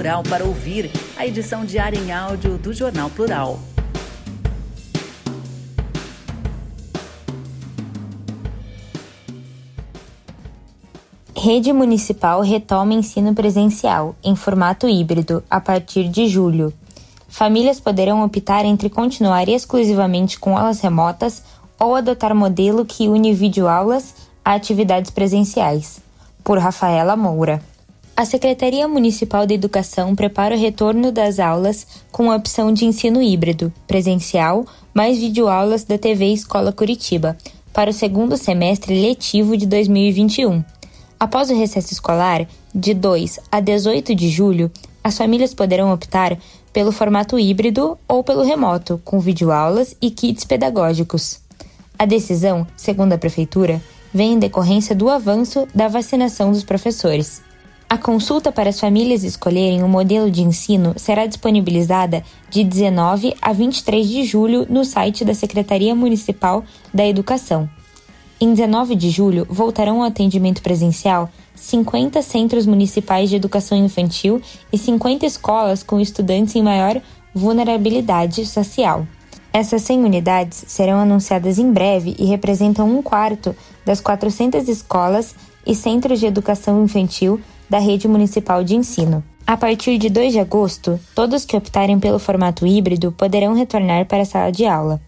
Plural para ouvir, a edição diária em áudio do Jornal Plural. Rede Municipal retoma ensino presencial, em formato híbrido, a partir de julho. Famílias poderão optar entre continuar exclusivamente com aulas remotas ou adotar modelo que une videoaulas a atividades presenciais. Por Rafaela Moura. A Secretaria Municipal de Educação prepara o retorno das aulas com a opção de ensino híbrido, presencial, mais videoaulas da TV Escola Curitiba, para o segundo semestre letivo de 2021. Após o recesso escolar, de 2 a 18 de julho, as famílias poderão optar pelo formato híbrido ou pelo remoto, com videoaulas e kits pedagógicos. A decisão, segundo a Prefeitura, vem em decorrência do avanço da vacinação dos professores. A consulta para as famílias escolherem o um modelo de ensino será disponibilizada de 19 a 23 de julho no site da Secretaria Municipal da Educação. Em 19 de julho, voltarão ao atendimento presencial 50 centros municipais de educação infantil e 50 escolas com estudantes em maior vulnerabilidade social. Essas 100 unidades serão anunciadas em breve e representam um quarto das 400 escolas e centros de educação infantil da rede municipal de ensino. A partir de 2 de agosto, todos que optarem pelo formato híbrido poderão retornar para a sala de aula.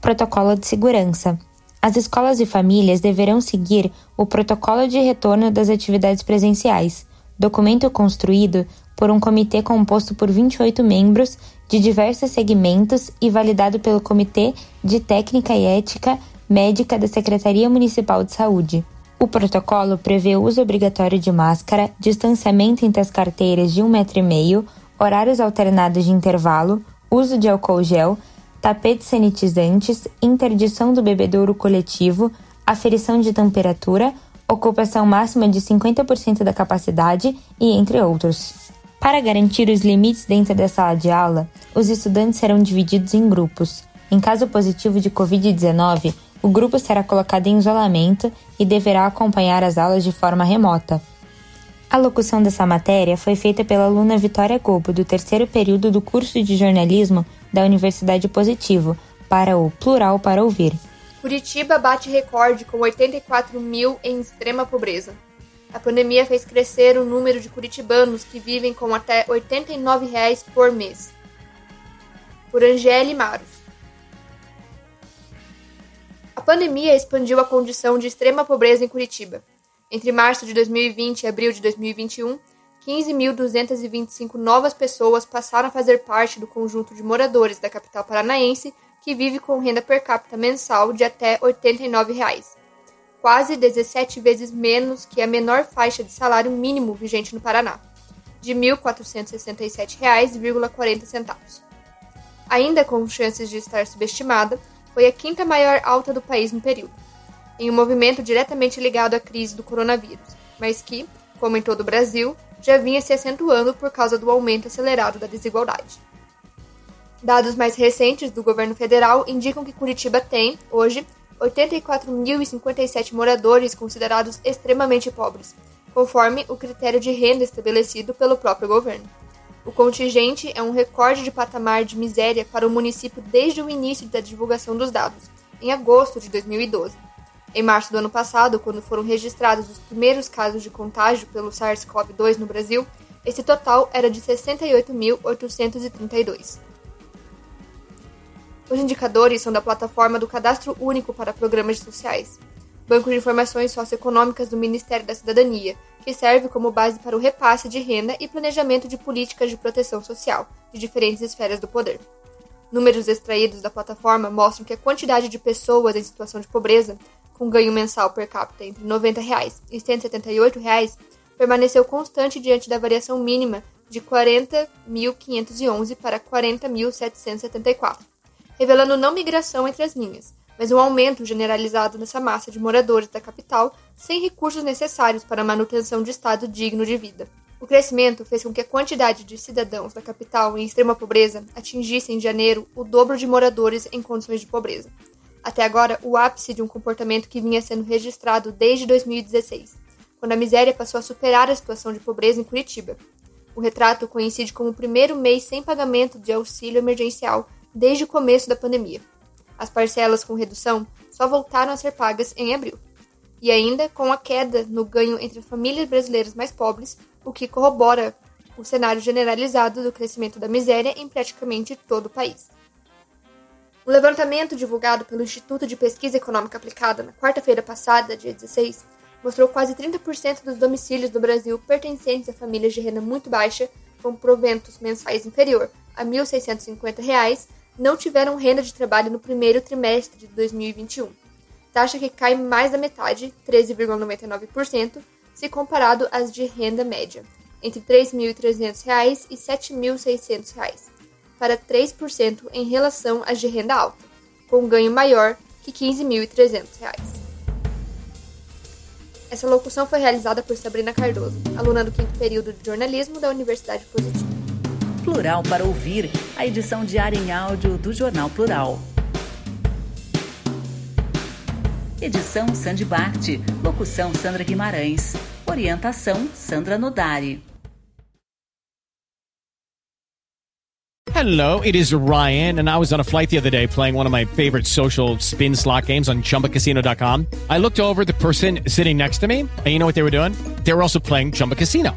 Protocolo de segurança. As escolas e famílias deverão seguir o protocolo de retorno das atividades presenciais, documento construído por um comitê composto por 28 membros de diversos segmentos e validado pelo Comitê de Técnica e Ética Médica da Secretaria Municipal de Saúde. O protocolo prevê o uso obrigatório de máscara, distanciamento entre as carteiras de um metro e meio, horários alternados de intervalo, uso de álcool gel, tapetes sanitizantes, interdição do bebedouro coletivo, aferição de temperatura, ocupação máxima de 50% da capacidade e entre outros. Para garantir os limites dentro da sala de aula, os estudantes serão divididos em grupos. Em caso positivo de Covid-19, o grupo será colocado em isolamento e deverá acompanhar as aulas de forma remota. A locução dessa matéria foi feita pela aluna Vitória Gobo, do terceiro período do curso de jornalismo da Universidade Positivo, para o Plural para Ouvir. Curitiba bate recorde com 84 mil em extrema pobreza. A pandemia fez crescer o número de curitibanos que vivem com até 89 reais por mês. Por Angele Maros. A pandemia expandiu a condição de extrema pobreza em Curitiba. Entre março de 2020 e abril de 2021, 15.225 novas pessoas passaram a fazer parte do conjunto de moradores da capital paranaense que vive com renda per capita mensal de até 89 reais, quase 17 vezes menos que a menor faixa de salário mínimo vigente no Paraná, de R$ 1.467,40. Ainda com chances de estar subestimada, foi a quinta maior alta do país no período, em um movimento diretamente ligado à crise do coronavírus, mas que, como em todo o Brasil, já vinha se acentuando por causa do aumento acelerado da desigualdade. Dados mais recentes do governo federal indicam que Curitiba tem, hoje, 84.057 moradores considerados extremamente pobres, conforme o critério de renda estabelecido pelo próprio governo. O contingente é um recorde de patamar de miséria para o município desde o início da divulgação dos dados, em agosto de 2012. Em março do ano passado, quando foram registrados os primeiros casos de contágio pelo SARS-CoV-2 no Brasil, esse total era de 68.832. Os indicadores são da plataforma do Cadastro Único para Programas Sociais, banco de informações socioeconômicas do Ministério da Cidadania, que serve como base para o repasse de renda e planejamento de políticas de proteção social de diferentes esferas do poder. Números extraídos da plataforma mostram que a quantidade de pessoas em situação de pobreza com ganho mensal per capita entre 90 reais e 178 reais, permaneceu constante diante da variação mínima de 40.511 para 40.774, revelando não migração entre as linhas, mas um aumento generalizado nessa massa de moradores da capital sem recursos necessários para a manutenção de estado digno de vida. O crescimento fez com que a quantidade de cidadãos da capital em extrema pobreza atingisse em janeiro o dobro de moradores em condições de pobreza. Até agora, o ápice de um comportamento que vinha sendo registrado desde 2016, quando a miséria passou a superar a situação de pobreza em Curitiba. O retrato coincide como o primeiro mês sem pagamento de auxílio emergencial desde o começo da pandemia. As parcelas com redução só voltaram a ser pagas em abril. E ainda com a queda no ganho entre famílias brasileiras mais pobres, o que corrobora o cenário generalizado do crescimento da miséria em praticamente todo o país. Um levantamento divulgado pelo Instituto de Pesquisa Econômica Aplicada na quarta-feira passada, dia 16, mostrou quase 30% dos domicílios do Brasil pertencentes a famílias de renda muito baixa, com proventos mensais inferior a R$ 1.650 não tiveram renda de trabalho no primeiro trimestre de 2021, taxa que cai mais da metade, 13,99%, se comparado às de renda média, entre R$ 3.300 e R$ 7.600, para 3% em relação às de renda alta, com um ganho maior que R$ 15.300. Essa locução foi realizada por Sabrina Cardoso, aluna do quinto período de jornalismo da Universidade Positiva. Plural para ouvir, a edição diária em áudio do Jornal Plural. Edição Sandy Bart, locução Sandra Guimarães, orientação Sandra Nodari. Hello, it is Ryan, and I was on a flight the other day playing one of my favorite social spin slot games on chumbacasino.com. I looked over the person sitting next to me, and you know what they were doing? They were also playing Chumba Casino.